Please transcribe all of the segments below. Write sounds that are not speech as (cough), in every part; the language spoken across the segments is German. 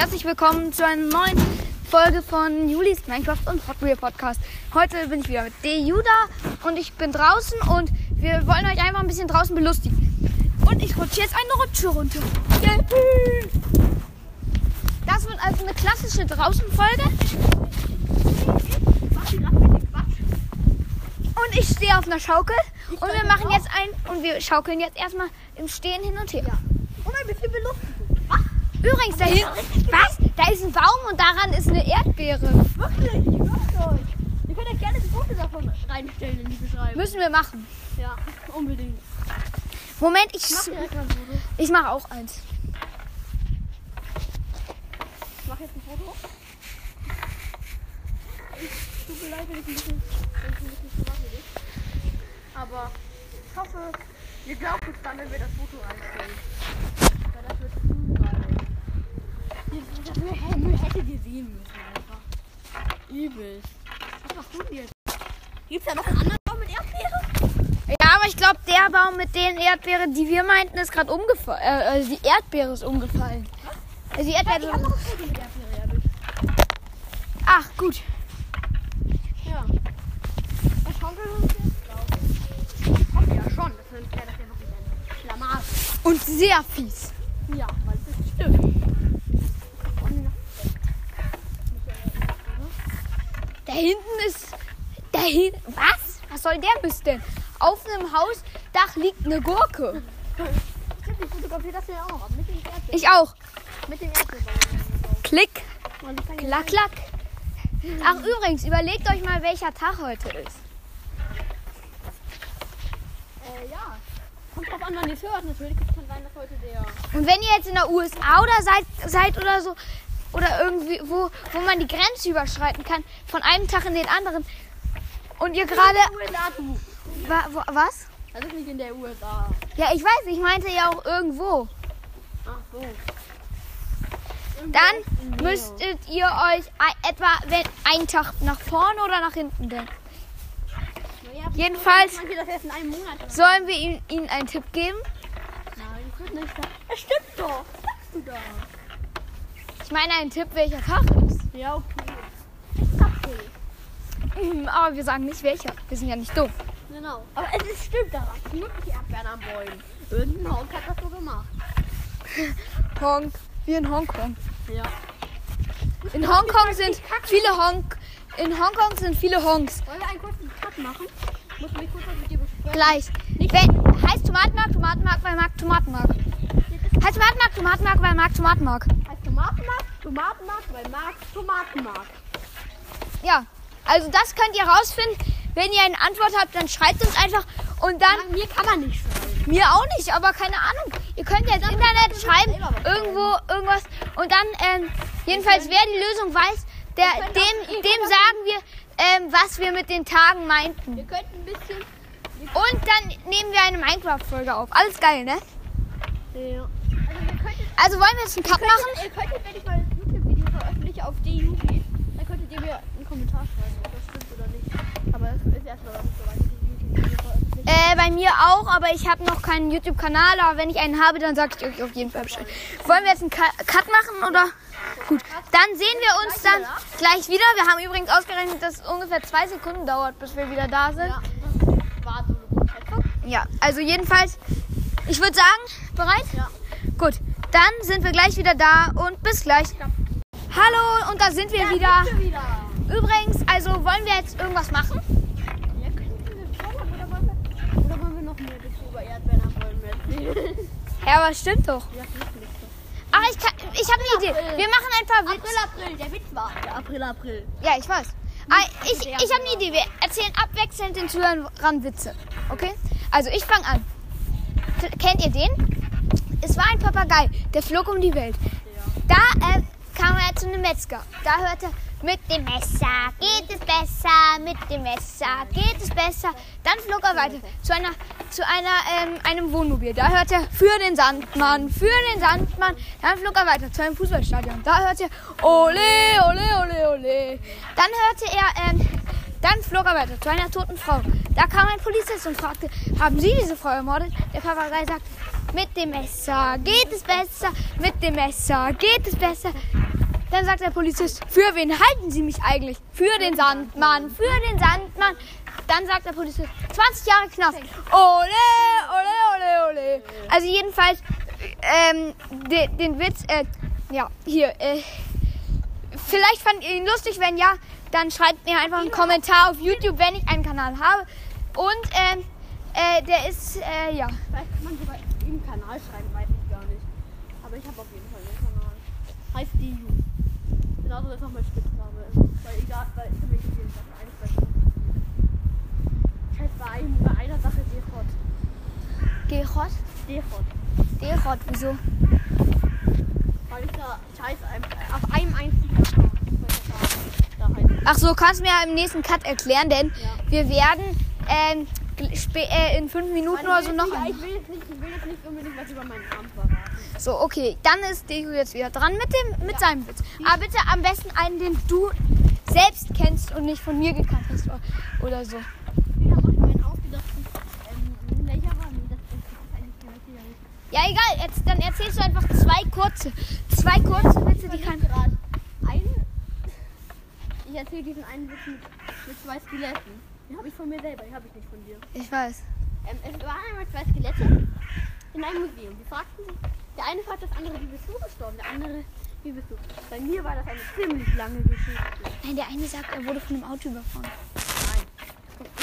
Herzlich willkommen zu einer neuen Folge von Julis Minecraft und Hot Wheel Podcast. Heute bin ich wieder mit der Juda und ich bin draußen und wir wollen euch einfach ein bisschen draußen belustigen. Und ich rutsche jetzt eine Rutsche runter. Das wird also eine klassische Draußenfolge. Und ich stehe auf einer Schaukel und wir machen jetzt ein und wir schaukeln jetzt erstmal im Stehen hin und her. Und ein bisschen belustigen. Übrigens, da hinten, was? Da ist ein Baum und daran ist eine Erdbeere. Wirklich, ich sag's euch. Ihr könnt euch gerne ein Foto davon reinstellen in die Beschreibung. Müssen wir machen. Ja, unbedingt. Moment, ich, Mach direkt ein Foto. ich mache auch eins. Ich mach jetzt ein Foto. Ich tut mir leid, wenn ich ein bisschen, wenn ich ein bisschen zu bin. Aber ich hoffe, ihr glaubt uns dann, wenn wir das Foto reinstellen. Weil das wird Müll hättet ihr sehen müssen einfach. Übelst. Was machst du jetzt? Gibt's da noch einen anderen Baum mit Erdbeere? Ja, aber ich glaube, der Baum mit den Erdbeeren, die wir meinten, ist gerade umgefallen. Äh, also die Erdbeere ist umgefallen. Also die Ja, Erdbeere. die ja. durch. Ach, gut. Ja. Was schaukeln wir uns jetzt? Ich. Hoffe ja schon. Das wäre das ja wirklich ein Schlamassel. Und sehr fies. Ja, weil es ist stimmt. Da hinten ist. Da hinten. Was? Was soll der Mist denn? Auf einem Hausdach liegt eine Gurke. Stimmt, ich fotografiere das ja auch. Mit dem Erdbeeren. Ich auch. Mit dem Erdbeeren. Klick, klack, klack. Ach, übrigens, überlegt euch mal, welcher Tag heute ist. Äh, ja. Kommt drauf an, wann ihr es hört. Natürlich kann sein, dass heute der. Und wenn ihr jetzt in der USA oder seid, seid oder so, oder irgendwie, wo, wo man die Grenze überschreiten kann, von einem Tag in den anderen, und ihr gerade. Wa, wo, was? Das ist nicht in der USA. Ja, ich weiß, ich meinte ja auch irgendwo. Ach so. Dann müsstet ihr euch ein, etwa wenn, einen Tag nach vorne oder nach hinten denken. Naja, jedenfalls-? Sollen wir ihnen, ihnen einen Tipp geben? Nein, das wird nicht. Das stimmt doch. Was sagst du da? Ich meine einen Tipp, welcher Tag ist. Ja, okay. Ist April. Hm, Aber wir sagen nicht welcher. Wir sind ja nicht dumm. Genau. Aber es ist, stimmt daran. Wirklich Erdbeeren am Bäumen. Irgendein Honk hat das so gemacht. (laughs) Honk. Wie in Hongkong. Ja. In Hongkong sind viele Honk. In Hongkong sind viele Honks. Wollen wir einen kurzen Cut machen? Muss mich kurz mit dir besprechen. Gleich. Wenn, heißt Tomatenmark, Tomatenmark, weil Mark Tomatenmark. Heißt Tomatenmark, Tomatenmark, weil Mark Tomatenmark. Heißt Tomatenmark, Tomatenmark, weil Marc Tomatenmark. Ja, also das könnt ihr rausfinden. Wenn ihr eine Antwort habt, dann schreibt uns einfach. Und dann, An mir kann man nicht schreiben. mir auch nicht, aber keine Ahnung. Ihr könnt ja ins Internet schreiben, irgendwo, irgendwas. Und dann, ähm, jedenfalls, wer die Lösung weiß, der, dem, dem sagen wir, ähm, was wir mit den Tagen meinten. Wir könnten ein bisschen. Und dann nehmen wir eine Minecraft-Folge auf. Alles geil, ne? Ja. Also. Also wollen wir jetzt einen Cut machen? Ihr könntet, wenn ich mal ein YouTube-Video veröffentliche auf DUB, dann könntet ihr mir Kommentar schreiben, ob das stimmt oder nicht. Aber das ist erstmal noch nicht so weit. Äh, bei mir auch, aber ich habe noch keinen YouTube-Kanal. Aber wenn ich einen habe, dann sage ich euch auf jeden Fall Bescheid. Wollen wir jetzt einen Cut machen oder? Gut, dann sehen wir uns dann gleich wieder. Wir haben übrigens ausgerechnet, dass es ungefähr zwei Sekunden dauert, bis wir wieder da sind. Ja, also jedenfalls, ich würde sagen, bereit? Ja. Gut, dann sind wir gleich wieder da und bis gleich. Hallo, und da sind wir wieder. Übrigens, also wollen wir jetzt irgendwas machen? Ja, könnten wir schauen, oder wollen wir, oder wollen wir noch mehr über Erdbeeren wollen wir? (laughs) Ja, aber es stimmt doch. Ja. Ach, ich, kann, ich habe eine Idee. Wir machen ein paar Witze. April, April, der Witz war. Der April, April. Ja, ich weiß. Ah, ich ich habe eine Idee. Wir erzählen abwechselnd den Zuhörern Witze. Okay? Also, ich fange an. Kennt ihr den? Es war ein Papagei, der flog um die Welt. Da äh, kam er zu einem Metzger. Da hörte er, mit dem Messer geht es besser, mit dem Messer geht es besser. Dann flog er weiter zu einer zu einer ähm, einem Wohnmobil. Da hörte er für den Sandmann, für den Sandmann. Dann flog er weiter zu einem Fußballstadion. Da hörte er ole ole ole ole. Dann hörte er ähm, dann flog er weiter zu einer toten Frau. Da kam ein Polizist und fragte, haben Sie diese Frau ermordet? Der Papagei sagte, mit dem Messer geht es besser, mit dem Messer geht es besser. Dann sagt der Polizist, für wen halten Sie mich eigentlich? Für den Sandmann, für den Sandmann. Dann sagt der Polizist, 20 Jahre Knast. Ole, ole, ole, ole. Also jedenfalls, ähm, den, den Witz, äh, ja, hier, äh, vielleicht fand ihr ihn lustig, wenn ja, dann schreibt mir einfach einen Kommentar auf YouTube, wenn ich einen Kanal habe. Und, ähm, äh, der ist, äh, ja. Vielleicht kann man sogar im Kanal schreiben, weiß ich gar nicht. Aber ich habe auf jeden Fall einen Kanal. Heißt DU. Genauso das noch mein Spitzname ist. Weil egal, weil für mich jeden Fall eine zwei Ich heiße bei, einem, bei einer Sache Dehot. Gerot? Dehot. Derot, wieso? Weil ich da, ich heiße ein, auf einem einzigen Account. Ach so, kannst du mir im nächsten Cut erklären, denn Ja. wir werden ähm, äh, in fünf Minuten oder so noch. Ja, ich will jetzt nicht, ich will jetzt nicht unbedingt was über meinen Namen verraten. So, okay, dann ist Deku jetzt wieder dran mit dem mit seinem Witz. Aber bitte am besten einen, den du selbst kennst und nicht von mir gekannt hast oder, so. Ähm. Ja, egal, jetzt, dann erzählst du einfach zwei kurze. Zwei kurze Witze, die kann. gerade einen. Ich erzähle diesen einen Witz mit, mit zwei Skeletten. Den habe ich von mir selber, den habe ich nicht von dir. Ich weiß. Ähm, es waren einmal zwei Skelette in einem Museum. Die fragten sich, der eine fragt das andere, wie bist du gestorben? Der andere, wie bist du? Bei mir war das eine ziemlich lange Geschichte. Nein, der eine sagt, er wurde von einem Auto überfahren. Nein.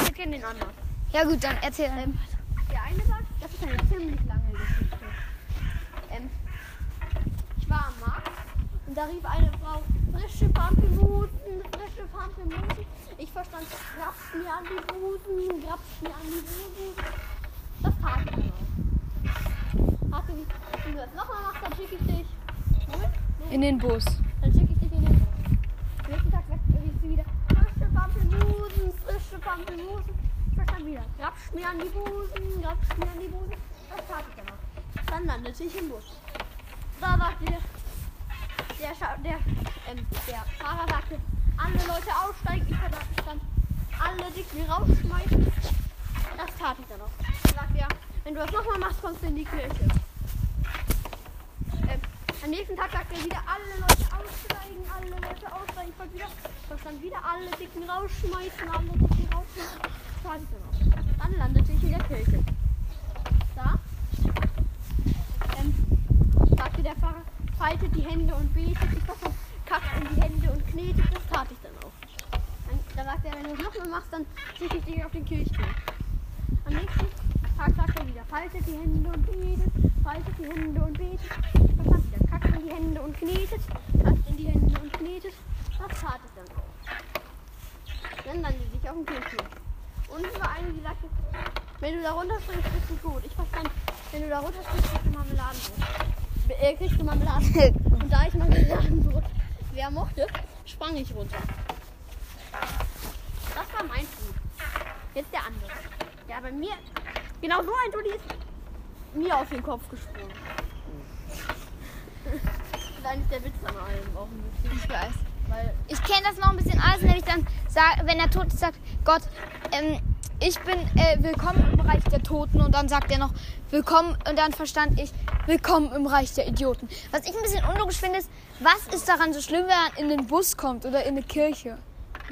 Wir kennen den anderen. Ja gut, dann erzähl. Ähm, Der eine sagt, das ist eine ziemlich lange Geschichte. Ähm, ich war am Markt und da rief eine Frau, frische Pampelmusen, frische Pampelmusen. Ich verstand, grapst mir an die Busen, grapst mir an die Busen. Das tat ich auch. Hast du, wenn du das nochmal machst, dann schicke ich dich. Moment, nee, in den Bus. dann schicke ich dich in den Bus. Am nächsten Tag rief sie wieder, frische Pampelmusen, frische Pampelmusen. Ich verstand wieder, grapsch mir an die Busen, grapsch mir an die Busen. Das tat ich dann auch. Dann landete ich im Bus. Da sagte der, der, der, ähm, der Fahrer sagte, alle Leute aussteigen. Ich verstand, alle dicken rausschmeißen. Das tat ich dann auch. Dann sagte er, wenn du das nochmal machst, kommst du in die Kirche. Ähm, am nächsten Tag sagt er wieder, alle Leute aussteigen, alle Leute aussteigen. Ich wollte wieder, verstand wieder, alle Dicken rausschmeißen, alle Dicken rausschmeißen. Das tat ich dann auch. Dann landete ich in der Kirche. Da ähm, sagte der Pfarrer, faltet die Hände und betet. Ich verstand, kackt in die Hände und knetet. Das tat ich dann auch. Dann, da sagte er, wenn du es nochmal machst, dann schicke ich dich auf den Kirchturm. Am nächsten Tag sagt er wieder, faltet die Hände und betet, faltet die Hände und betet. Was hat wieder? Kackt in die Hände und knetet, kackt in die Hände und knetet. Das tat ich dann auch. Dann landete ich auf dem Kirchturm. Und es war eine, die sagte, wenn du da runterspringst, bist du gut. Ich verstand, wenn du da runterspringst, kriegst du Marmeladenbrot. Be- Äh, kriegst du Marmeladenbrot. (laughs) Und da ich Marmeladenbrot wer mochte, sprang ich runter. Das war mein Flug. Jetzt der andere. Ja, bei mir, genau so ein Dulli ist mir auf den Kopf gesprungen. (laughs) Das ist der Witz an allem auch ein bisschen. Ich weiß. Weil, Ich kenne das noch ein bisschen anders, nämlich dann, sag, wenn der Tote sagt, Gott, ähm, ich bin äh, willkommen im Reich der Toten und dann sagt er noch, willkommen und dann verstand ich, willkommen im Reich der Idioten. Was ich ein bisschen unlogisch finde, ist, was ist daran so schlimm, wenn er in den Bus kommt oder in eine Kirche?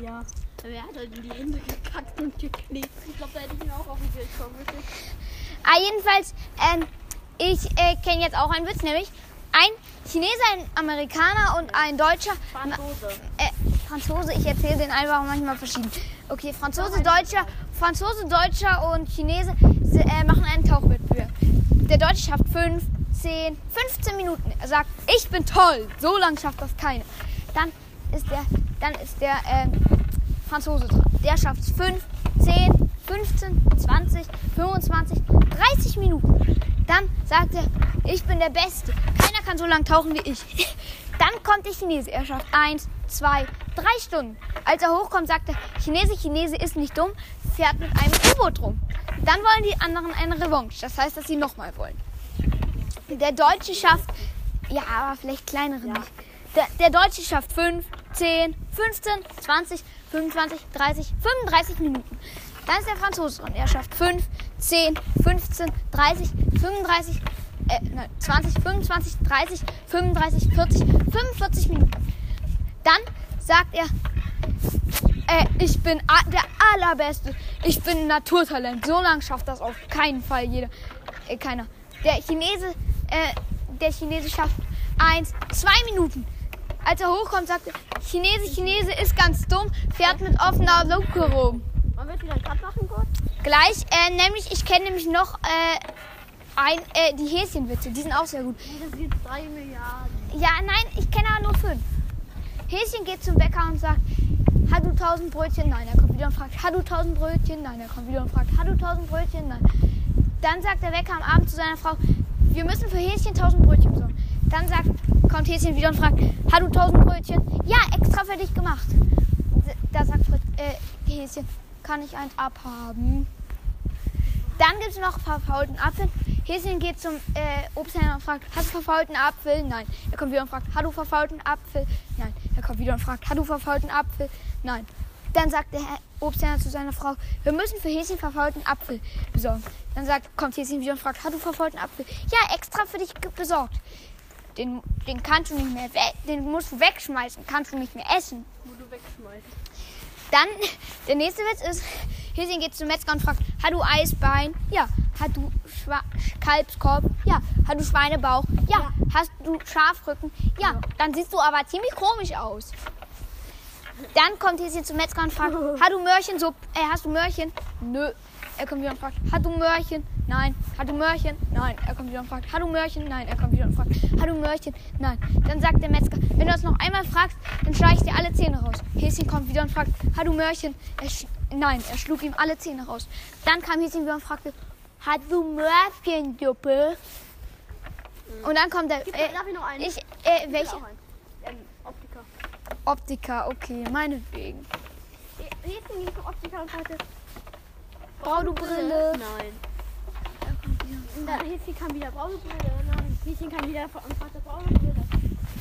ja, wer hat halt in die Hände gekackt und geklebt. Ich glaube, da hätte ich ihn auch auf den Bildschirm geschickt. Ah, jedenfalls, ähm, ich äh, kenne jetzt auch einen Witz, nämlich ein Chineser, ein Amerikaner und ein Deutscher. Franzose. Äh, Franzose, ich erzähle den einfach manchmal verschieden. Okay, Franzose, Deutscher, Franzose, Deutscher und Chinese se- äh, machen einen Tauchwettbewerb. Der Deutsche schafft 5, 10, 15 Minuten. Er sagt, ich bin toll. So lange schafft das keiner. Dann ist der, dann ist der ähm, Franzose dran. Der schafft es 5, 10, 15, 20, 25, 30 Minuten. Dann sagt er, ich bin der Beste. Keiner kann so lange tauchen wie ich. Dann kommt der Chinese. Er schafft 1, 2, 3 Stunden. Als er hochkommt, sagt er, Chinese, Chinese ist nicht dumm, fährt mit einem U-Boot rum. Dann wollen die anderen eine Revanche. Das heißt, dass sie nochmal wollen. Der Deutsche schafft, ja, aber vielleicht kleinere nicht. Der, der Deutsche schafft 5, 10, 15, 20, 25, 30, 35 Minuten. Dann ist der Franzose dran. Er schafft 5, 10, 15, 30, 35, äh, nein, 20, 25, 30, 35, 40, 45 Minuten. Dann sagt er, äh, ich bin der Allerbeste. Ich bin ein Naturtalent. So lange schafft das auf keinen Fall jeder. Äh, keiner. Der Chinese, äh, der Chinese schafft eins, zwei Minuten. Als er hochkommt, sagt er, Chinese, Chinese ist ganz dumm, fährt mit offener Luke rum. Man wird wieder einen Cut machen, Gott. Gleich, äh, nämlich, ich kenne nämlich noch äh, ein, äh, die Häschenwitze, die sind auch sehr gut. Das sind 3 Milliarden. Ja, nein, ich kenne aber nur fünf. Häschen geht zum Bäcker und sagt, hast du tausend Brötchen? Nein, er kommt wieder und fragt, hast du tausend Brötchen? Nein, er kommt wieder und fragt, hast du tausend Brötchen? Nein. Dann sagt der Bäcker am Abend zu seiner Frau, wir müssen für Häschen tausend Brötchen besorgen. Dann sagt, kommt Häschen wieder und fragt, hast du tausend Brötchen? Ja, extra für dich gemacht. Da sagt Fritz, äh, Häschen, kann ich eins abhaben? Dann gibt es noch verfaulten Apfel. Häschen geht zum äh, Obsthändler und fragt, hast du verfaulten Apfel? Nein. Er kommt wieder und fragt, hast du verfaulten Apfel? Nein. Er kommt wieder und fragt, hast du verfaulten Apfel? Nein. Dann sagt der Obsthändler zu seiner Frau, wir müssen für Häschen verfaulten Apfel besorgen. Dann sagt, kommt Häschen wieder und fragt, hast du verfaulten Apfel? Ja, extra für dich besorgt. Den, den kannst du nicht mehr, den musst du wegschmeißen, kannst du nicht mehr essen. Wo du wegschmeißt. Dann, der nächste Witz ist, Häschen geht zum Metzger und fragt, hast du Eisbein? Ja. Hast du Schwa Kalbskorb? Ja. Hast du Schweinebauch? Ja. Ja. Hast du Schafrücken? Ja. Dann siehst du aber ziemlich komisch aus. Dann kommt Häschen zum Metzger und fragt, (laughs) hast du Möhrchen? So, äh, hast du Möhrchen? Nö. Er kommt wieder und fragt, hast du Möhrchen? Nein. Hast du Möhrchen? Nein. Er kommt wieder und fragt, hast du Möhrchen? Nein. Er kommt wieder und fragt, hast du Möhrchen? Nein. Dann sagt der Metzger, wenn du das noch einmal fragst, dann schlage ich dir alle Zähne raus. Häschen kommt wieder und fragt, hast du Möhrchen? Er sch Nein. Er schlug ihm alle Zähne raus. Dann kam Häschen wieder und fragte, hast du Möhrchenjuppe? Und dann kommt der, äh, darf ich noch einen? ich, äh, Ich welche? einen. Ähm, Optiker. Optiker, okay, meinetwegen. Jetzt ging zum Optiker und sagte, Brauchst du Brille? Nein. Dann Häschen kam wieder, brauchst du Brille? Nein. Häschen kam wieder brauchst du Brille?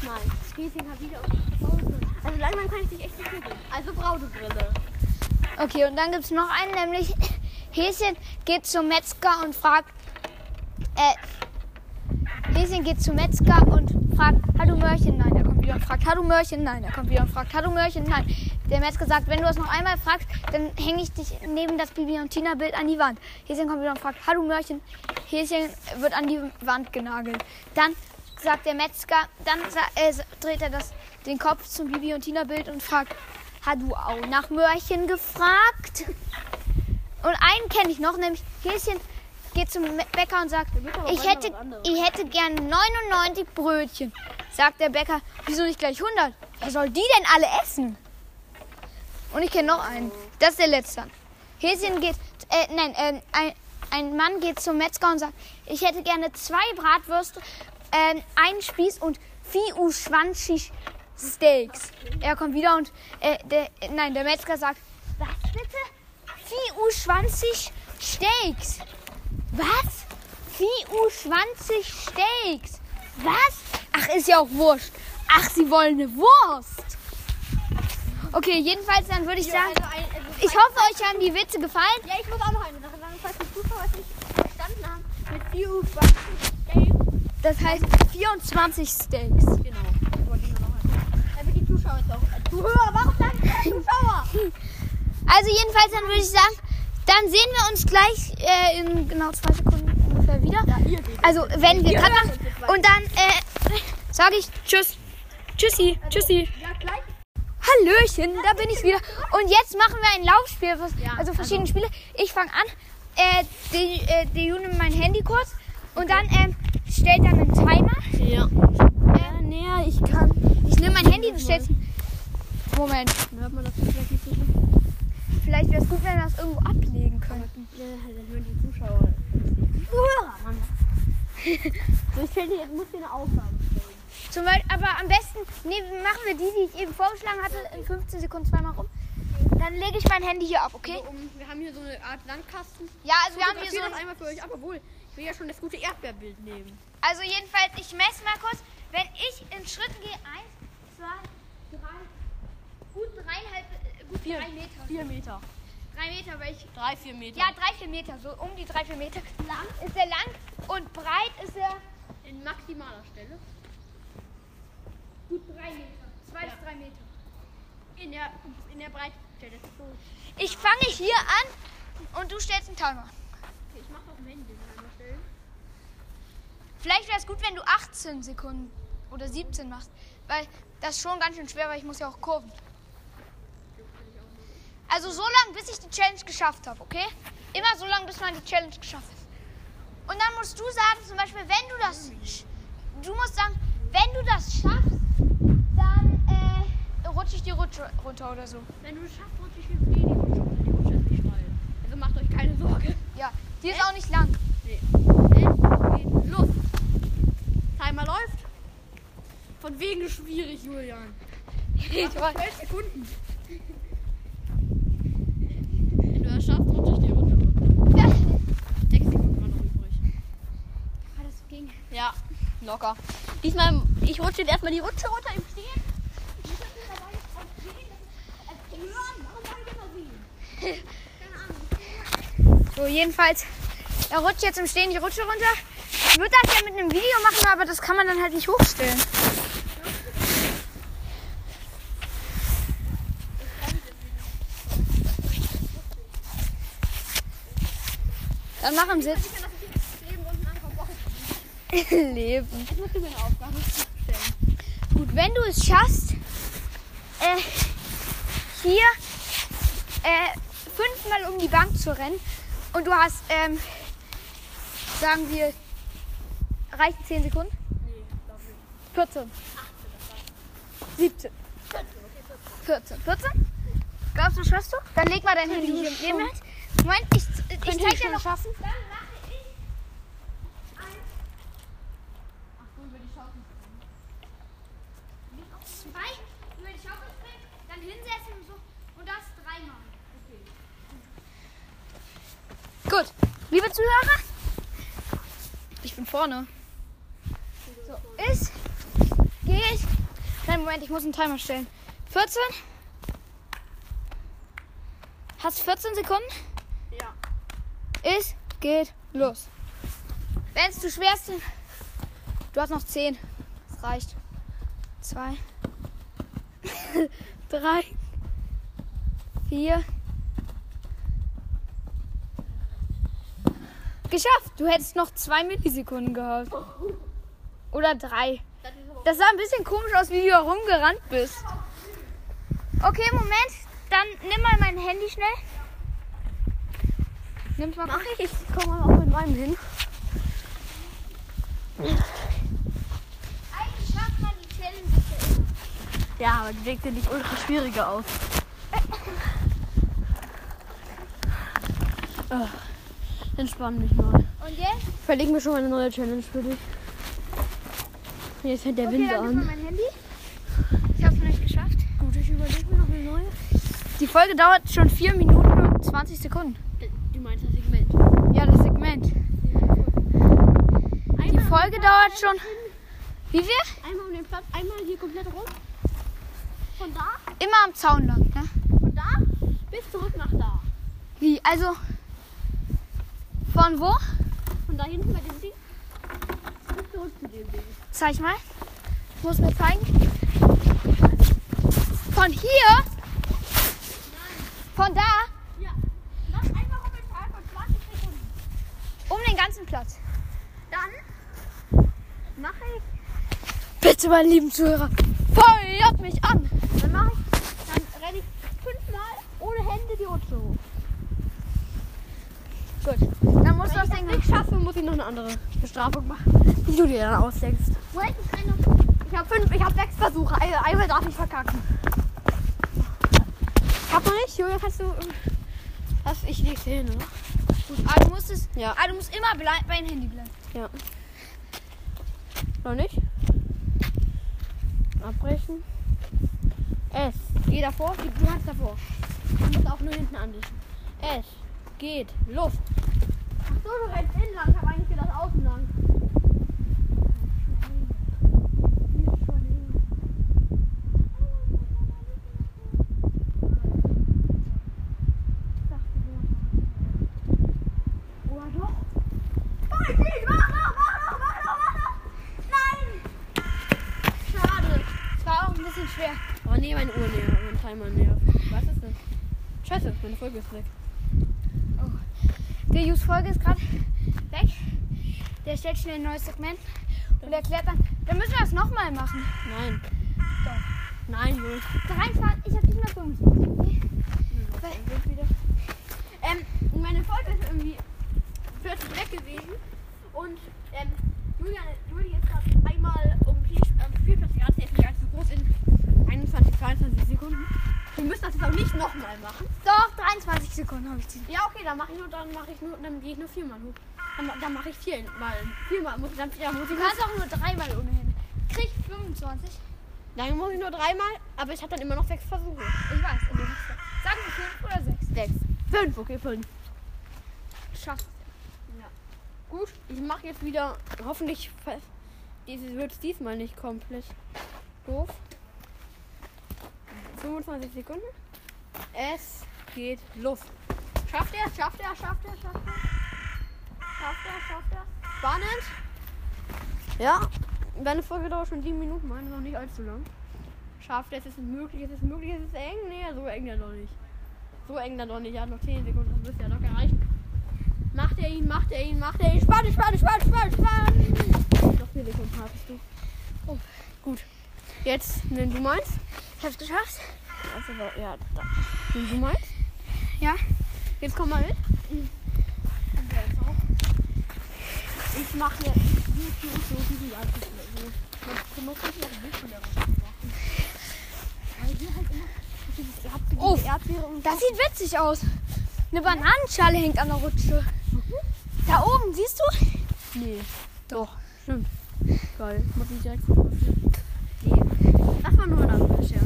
Nein. Häschen kam wieder und fragte, brauchst du Brille? Also langsam kann ich dich echt nicht sehen. Also brauchst du Brille. Okay, und dann gibt es noch einen, nämlich (laughs) Häschen geht zum Metzger und fragt, äh, Häschen geht zum Metzger und fragt, hast du Möhrchen? Nein. Er wieder und fragt, hast du Möhrchen? Nein. Er kommt wieder und fragt, hast du Möhrchen? Nein. Der Metzger sagt, wenn du es noch einmal fragst, dann hänge ich dich neben das Bibi und Tina Bild an die Wand. Häschen kommt wieder und fragt, hast du Möhrchen? Häschen wird an die Wand genagelt. Dann sagt der Metzger, dann äh, dreht er das, den Kopf zum Bibi und Tina Bild und fragt, hast du auch nach Möhrchen gefragt? Und einen kenne ich noch, nämlich Häschen geht zum Bäcker und sagt, ich hätte, ich hätte gerne 99 Brötchen. Sagt der Bäcker, wieso nicht gleich 100? Wer soll die denn alle essen? Und ich kenne noch einen. Das ist der letzte. Häschen geht, äh, nein, ähm, ein, ein Mann geht zum Metzger und sagt, ich hätte gerne zwei Bratwürste, ähm, einen Spieß und 24 Steaks. Er kommt wieder und, äh, der, äh, nein, der Metzger sagt, was bitte? 24 Steaks. Was? 24 Steaks. Was? Ach, ist ja auch wurscht. Ach, sie wollen eine Wurst. Okay, jedenfalls dann würde ich sagen, also ein, also ich hoffe, euch haben die Witze gefallen. Ja, ich muss auch noch eine Sache sagen, falls die Zuschauer es nicht verstanden haben. Mit 24 Steaks. Das heißt 24 Steaks. Genau. Ich wollte nur noch erzählen. Damit die Zuschauer es auch. Zuhörer, warum sagen die Zuschauer? (laughs) Also jedenfalls dann würde ich sagen, dann sehen wir uns gleich äh, in genau zwei Sekunden ungefähr wieder. Ja. Also wenn wir Cut hört machen. Und dann äh, sage ich Tschüss. Tschüssi. Tschüssi. Ja, gleich. Hallöchen, da bin ich wieder. Und jetzt machen wir ein Laufspiel, was, Ja, also verschiedene Spiele. Ich fange an. Äh, die, äh, die Juni nimmt mein Handy kurz und dann ähm, stellt dann einen Timer. Ja. Ja, näher, ich kann. Ich nehme mein Handy, du stellst. Moment, Hört man das vielleicht nicht so? Vielleicht wäre es gut, wenn wir das irgendwo ablegen könnten. Ja, dann hören die Zuschauer. Die Zuhörer, Mann. so, ich dir, jetzt muss dir eine Aufgabe stellen. Zum Beispiel, aber am besten nee, machen wir die, die ich eben vorgeschlagen hatte, in 15 Sekunden zweimal rum. Dann lege ich mein Handy hier ab, okay? So, um, wir haben hier so eine Art Landkasten. Ja, also wir haben hier so. das einmal für euch ab, obwohl ich will ja schon das gute Erdbeerbild nehmen. Also jedenfalls, ich messe mal kurz. Wenn ich in Schritten gehe, eins, zwei, drei, gut dreieinhalb, gut Vier. drei Meter. Vier Meter. Drei Meter, weil ich. Drei, vier Meter. Ja, drei, vier Meter, so um die drei, vier Meter. Lang ist er lang und breit ist er In maximaler Stelle. gut drei Meter. Zwei Ja. bis drei Meter. In der, in der Breite. So. Ich fange hier an und du stellst einen Timer. Okay, ich mach doch am Handy den einmal stellen. Vielleicht wäre es gut, wenn du 18 Sekunden oder 17 machst. Weil das ist schon ganz schön schwer, weil ich muss ja auch kurven. Also so lange, bis ich die Challenge geschafft habe, okay? Immer so lange, bis man die Challenge geschafft hat. Und dann musst du sagen, zum Beispiel, wenn du das... Du musst sagen, wenn du das schaffst, dann äh, rutsche ich die Rutsche runter oder so. Wenn du es schaffst, rutsche ich die Rutsche runter. Die Rutsche ist nicht steil. Also macht euch keine Sorge. Ja, die ist auch nicht lang. Nee. Geht los. Timer läuft. Von wegen schwierig, Julian. (laughs) Ich weiß. 12 Sekunden. Wenn du das schaffst, rutsche ich die Rutsche runter. Ja. 6 Sekunden waren noch übrig. Ah, das ging. Ja, locker. Diesmal, ich rutsche jetzt erstmal die Rutsche runter im Stehen. So, jedenfalls, er rutscht jetzt im Stehen die Rutsche runter. Ich würde das ja mit einem Video machen, aber das kann man dann halt nicht hochstellen. Dann mach im Sitz. (laughs) Leben. Jetzt musst du mir eine Aufgabe stellen. Gut, wenn du es schaffst, äh, hier äh, fünfmal um die Bank zu rennen und du hast, ähm, sagen wir, reichen 10 Sekunden? Nee, glaub nicht. 14. 17. 14. 14? Glaubst du, schaffst du? Dann leg mal dein Handy hier neben dir. Moment, ich, ich Könnte zeig ich dir noch. schaffen? Dann mache ich Ach so, über die Schaukel. Zwei über die Schaukel springen, dann hinsetzen und so und das dreimal. Gut, liebe Zuhörer, ich bin vorne. So, ist, geht. Nein, Moment, ich muss einen Timer stellen. 14. Hast 14 Sekunden? Ja. Ist, geht, los. Wenn es zu schwer ist, du hast noch 10. Das reicht. 2, 3, 4. Geschafft! Du hättest noch 2 Millisekunden gehabt. Oder 3. Das sah ein bisschen komisch aus, wie du herumgerannt bist. Okay, Moment. Dann nimm mal mein Handy schnell. Nimm's mal. Mach ich, ich komme mal auch mit meinem hin. Eigentlich schafft man die Challenge Ja, aber die wirkt ja nicht ultra schwieriger aus. Ah, Entspann mich mal. Und jetzt? Ich verlege mir schon mal eine neue Challenge für dich. Jetzt fängt der Okay, Wind mal an. mein Handy. Ich hab's noch nicht geschafft. Gut, ich überlege mir noch eine neue. Die Folge dauert schon 4 Minuten und 20 Sekunden. Du meinst das Segment. Ja, das Segment. Die Folge dauert schon. Wie viel? Einmal um den Platz, einmal hier komplett rum. Von da, Immer am Zaun lang, ne? von da bis zurück nach da. Wie? Also. Von wo? Von da hinten bei dem Ding bis zurück zu dem Ding. Zeig mal. Ich muss mir zeigen. Von hier? Von da? Ja. Dann einfach um den Teil von 20 Sekunden. Um den ganzen Platz. Dann mache ich, Bitte, meine lieben Zuhörer, feuert mich an. dann mache ich, dann renne ich fünfmal ohne Hände die Rutsche hoch. Gut. Dann musst du das Wenn ich Ding nicht schaffe, muss ich noch eine andere Bestrafung machen, die du dir dann ausdenkst. Ich habe fünf, ich habe sechs Versuche. Ein- Einmal darf ich verkacken. Ich hab noch nicht. Julia, kannst du. Das, ich leg's hin, oder? Gut, aber du musst es. Ja. Aber du musst immer beim Handy bleiben. Ja. Noch nicht? Abbrechen. S. Geh davor. Du kannst davor. Du musst auch nur hinten anwischen. S. Geht. Luft. So, du rennst innen lang. Ich habe eigentlich gedacht außen lang. Oh, schwer. Oh nee, meine Uhr näher, mein Timer näher. Was ist das? Scheiße, meine Folge ist weg. Der Jus Folge ist gerade. Der stellt schnell ein neues Segment und erklärt dann. Dann müssen wir das nochmal machen. Nein. Doch. Nein, Jungs. 23, ich habe nicht mehr 25. Okay? Weil- wieder. Ähm, meine Folge ist irgendwie plötzlich weg gewesen. Und ähm, Julian, Julian ist gerade einmal um die ähm, Spielplatz gerannt. Der ist nicht allzu groß in 21, 22 Sekunden. Wir müssen das jetzt auch nicht nochmal machen. Doch, 23 Sekunden habe ich die. Ja, okay, dann mache ich nur, dann mache ich nur, dann gehe ich nur viermal hoch. Dann, dann mache ich viermal. Viermal muss, dann, ja, muss ich Du kannst auch nur dreimal ohne Hände. Krieg 25. dann muss ich nur dreimal, aber ich habe dann immer noch sechs Versuche. Ich weiß. Also, sagen wir 5 oder 6. Sechs. Fünf, okay, fünf. Schaffst Ja. Gut, ich mache jetzt wieder, hoffentlich fe- dieses wird es diesmal nicht komplett doof. 25 Sekunden. Es geht los. Schafft er, schafft er, schafft er, schafft er. Schafft er, schafft er. Spannend. Ja, deine Folge dauert schon 7 Minuten, meine noch nicht allzu lang. Schafft er, es ist möglich, es ist möglich, es ist eng. Nee, so eng dann doch nicht. So eng dann doch nicht. Hat noch 10 Sekunden, das müsste ja locker reichen. Macht er ihn, macht er ihn, macht er ihn. Spannend, spannend, spannend, spannend, spannend. Noch 4 Sekunden hattest du. Oh, gut. Jetzt, nimm du meins. Ich hab's geschafft. Also, ja, da. Nimm du meins. Ja. Jetzt komm mal mit. Auch. Ich mache jetzt YouTube so wie die alte so. Man muss nicht noch ein Bild von der. Weil hier halt immer Oh, Erdbeere und Das sieht witzig aus. Eine Bananenschale hängt an der Rutsche. Da oben, siehst du? Nee. Doch, stimmt. Geil. Muss ich direkt fotografieren. Nee. Das war nur ein anderer Scherz.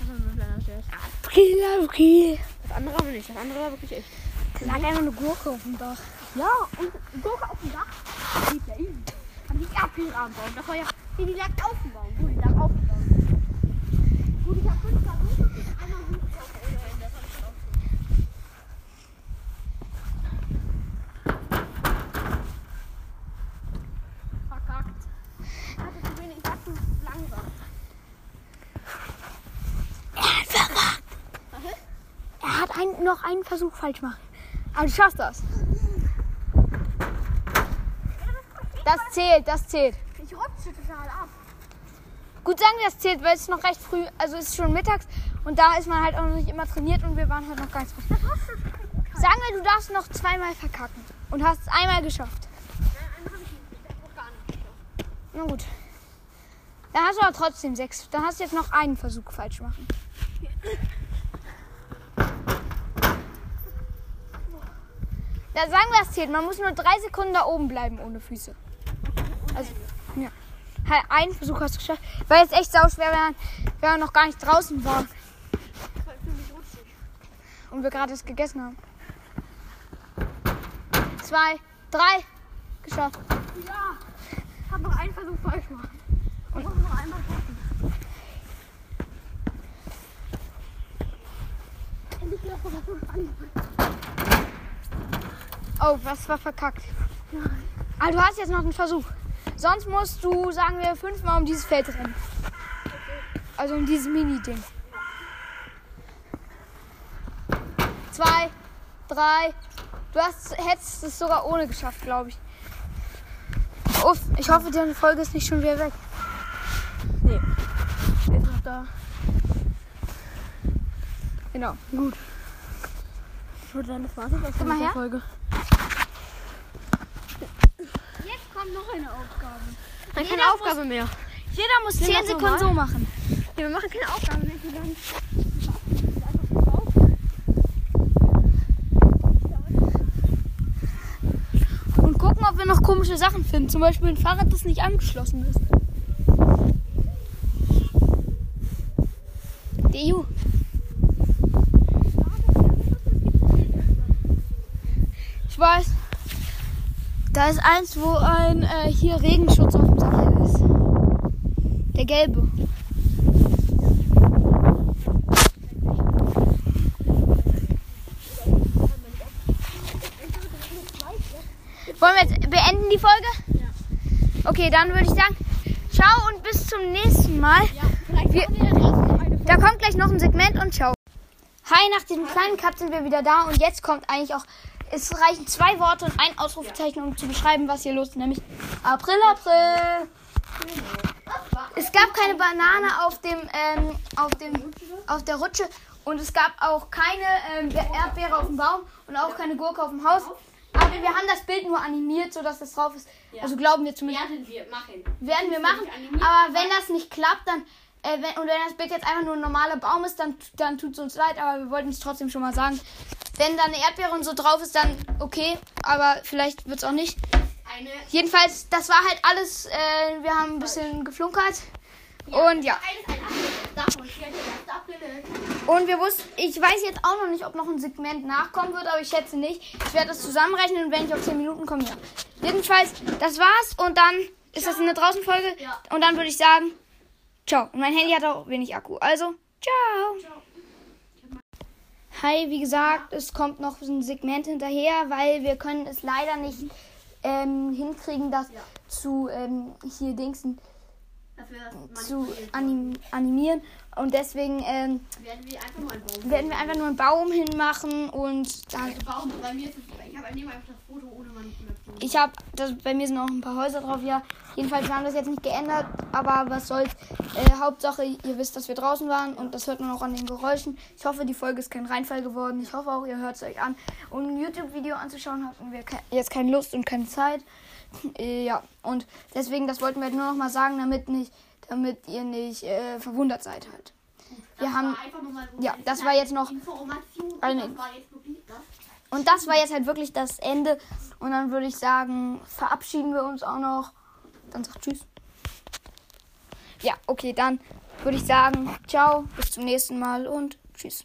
Das war nur ein kleiner Scherz. April, April. Andere aber nicht. Das andere war wirklich echt. Lag einfach eine Gurke auf dem Dach. Ja, und Gurke auf dem Dach. Das lief ja easy. Haben die Erdbeeren anbauen. Das war ja. Nee, die lag auf dem Baum. Gut, die lag auf dem Baum. Gut, ich hab fünf. Einmal gut ein, noch einen Versuch falsch gemacht. Aber du schaffst das. Das zählt, das zählt. Ich rutsche total ab. Gut sagen, wir, das zählt, weil es ist noch recht früh, also es ist schon mittags und da ist man halt auch noch nicht immer trainiert und wir waren halt noch nicht so. Sagen wir, du darfst noch zweimal verkacken und hast es einmal geschafft. Nein, einen hab ich nicht. Ich hab noch gar nicht geschafft. Na gut. Dann hast du aber trotzdem sechs. Dann hast du jetzt noch einen Versuch falsch machen. Da sagen wir, es zählt. Man muss nur drei Sekunden da oben bleiben ohne Füße. Also, ja. Halt, Einen Versuch hast du geschafft. Weil es echt sau schwer, wenn wenn wir noch gar nicht draußen waren und wir gerade das gegessen haben. Zwei, drei, geschafft. Ja, hab noch einen Versuch falsch gemacht. Und muss noch einmal schaffen. Endlich wieder von der 5 an. Oh, was war verkackt? Aber du hast jetzt noch einen Versuch. Sonst musst du, sagen wir, fünfmal um dieses Feld rennen. Also um dieses Mini-Ding. Zwei, drei. Du hast, hättest es sogar ohne geschafft, glaube ich. Uff, ich hoffe, deine Folge ist nicht schon wieder weg. Nee. Ist noch da. Genau, gut. Ich würde sagen, Komm mal dieser her. Folge. Kommt noch eine Aufgabe. Dann Jeder keine Aufgabe mehr. Jeder muss Nimm 10 das Sekunden so machen. Ja, wir machen keine Aufgabe mehr. Wir sagen, Und gucken, ob wir noch komische Sachen finden. Zum Beispiel ein Fahrrad, das nicht angeschlossen ist. DU. Ich weiß. Da ist eins, wo ein äh, hier Regenschutz auf dem Sattel ist. Der gelbe. Wollen wir jetzt beenden die Folge? Ja. Okay, dann würde ich sagen, ciao und bis zum nächsten Mal. Ja, Wir- da kommt gleich noch ein Segment und ciao. Hi, nach diesem kleinen Cut sind wir wieder da und jetzt kommt eigentlich auch. Es reichen zwei Worte und ein Ausrufezeichen, um zu beschreiben, was hier los ist, nämlich April, April. Es gab keine Banane auf dem, ähm, auf dem, auf der Rutsche und es gab auch keine ähm, Erdbeere auf dem Baum und auch keine Gurke auf dem Haus. Aber wir haben das Bild nur animiert, sodass das drauf ist. Also glauben wir zumindest. Werden wir machen. Werden wir machen. Aber wenn das nicht klappt, dann äh, wenn, und wenn das Bild jetzt einfach nur ein normaler Baum ist, dann, dann tut es uns leid. Aber wir wollten es trotzdem schon mal sagen. Wenn da eine Erdbeere und so drauf ist, dann okay. Aber vielleicht wird es auch nicht. Eine. Jedenfalls, das war halt alles. Äh, wir haben ein bisschen geflunkert. Und ja. Das Apfel. Und wir wussten, ich weiß jetzt auch noch nicht, ob noch ein Segment nachkommen wird, aber ich schätze nicht. Ich werde das zusammenrechnen und wenn ich auf 10 Minuten komme, ja. Jedenfalls, das war's und dann ist das eine Draußenfolge. Ja. Und dann würde ich sagen, ciao. Und mein Handy hat auch wenig Akku. Also, ciao. Ciao. Hi, wie gesagt, es kommt noch ein Segment hinterher, weil wir können es leider nicht ähm, hinkriegen, das Ja. zu ähm, hier Dingsen zu anim animieren. Und deswegen ähm, werden wir werden wir einfach nur einen Baum hinmachen und dann Ein Baum. Bei mir ist es. Ich habe einfach das Foto ohne Manipulation. Ich habe, das bei mir sind auch ein paar Häuser drauf, ja. Jedenfalls, wir haben das jetzt nicht geändert, aber was soll's. Äh, Hauptsache, ihr wisst, dass wir draußen waren und das hört man auch an den Geräuschen. Ich hoffe, die Folge ist kein Reinfall geworden. Ich hoffe auch, ihr hört es euch an. Und ein YouTube-Video anzuschauen hatten wir ke jetzt keine Lust und keine Zeit. (laughs) Äh, ja, und deswegen, das wollten wir nur noch mal sagen, damit nicht, damit ihr nicht äh, verwundert seid halt. Wir Das haben, mal so ja, das war jetzt noch. Eine-. Und das war jetzt halt wirklich das Ende. Und dann würde ich sagen, verabschieden wir uns auch noch. Dann sagt Tschüss. Ja, okay, dann würde ich sagen, ciao, bis zum nächsten Mal und Tschüss.